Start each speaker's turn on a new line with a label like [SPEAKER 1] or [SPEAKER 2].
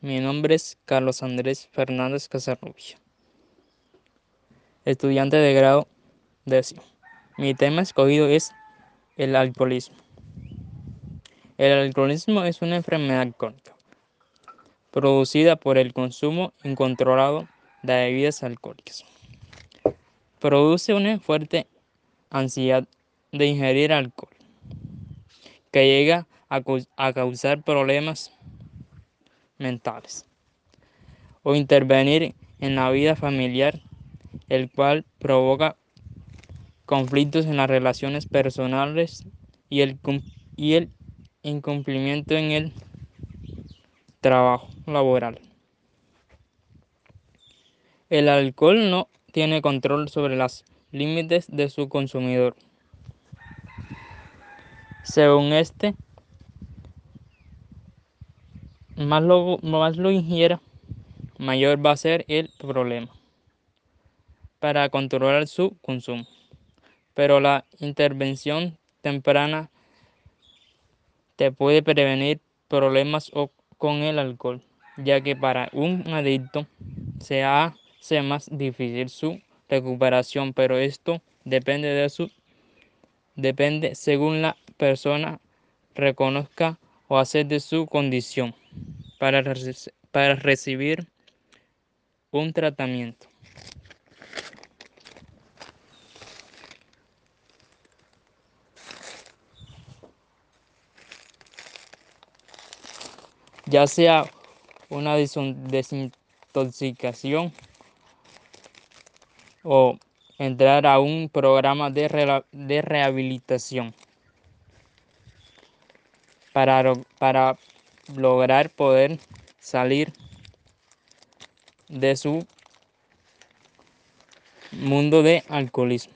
[SPEAKER 1] nombre es Carlos Andrés Fernández Casarrubia, estudiante de grado décimo. Mi tema escogido es el alcoholismo. El alcoholismo es una enfermedad crónica producida por el consumo incontrolado de bebidas alcohólicas. Produce una fuerte ansiedad de ingerir alcohol que llega a, causar problemas mentales o intervenir en la vida familiar, el cual provoca conflictos en las relaciones personales y el, y el incumplimiento en el trabajo laboral. El alcohol no tiene control sobre los límites de su consumidor. Según este, más lo, más lo ingiera, mayor va a ser el problema para controlar su consumo. Pero la intervención temprana te puede prevenir problemas con el alcohol, ya que para un adicto se hace más difícil su recuperación, pero esto depende de su depende según la persona reconozca o acepte su condición para, para recibir un tratamiento. ya sea una desintoxicación o entrar a un programa de, de rehabilitación para, para lograr poder salir de su mundo de alcoholismo.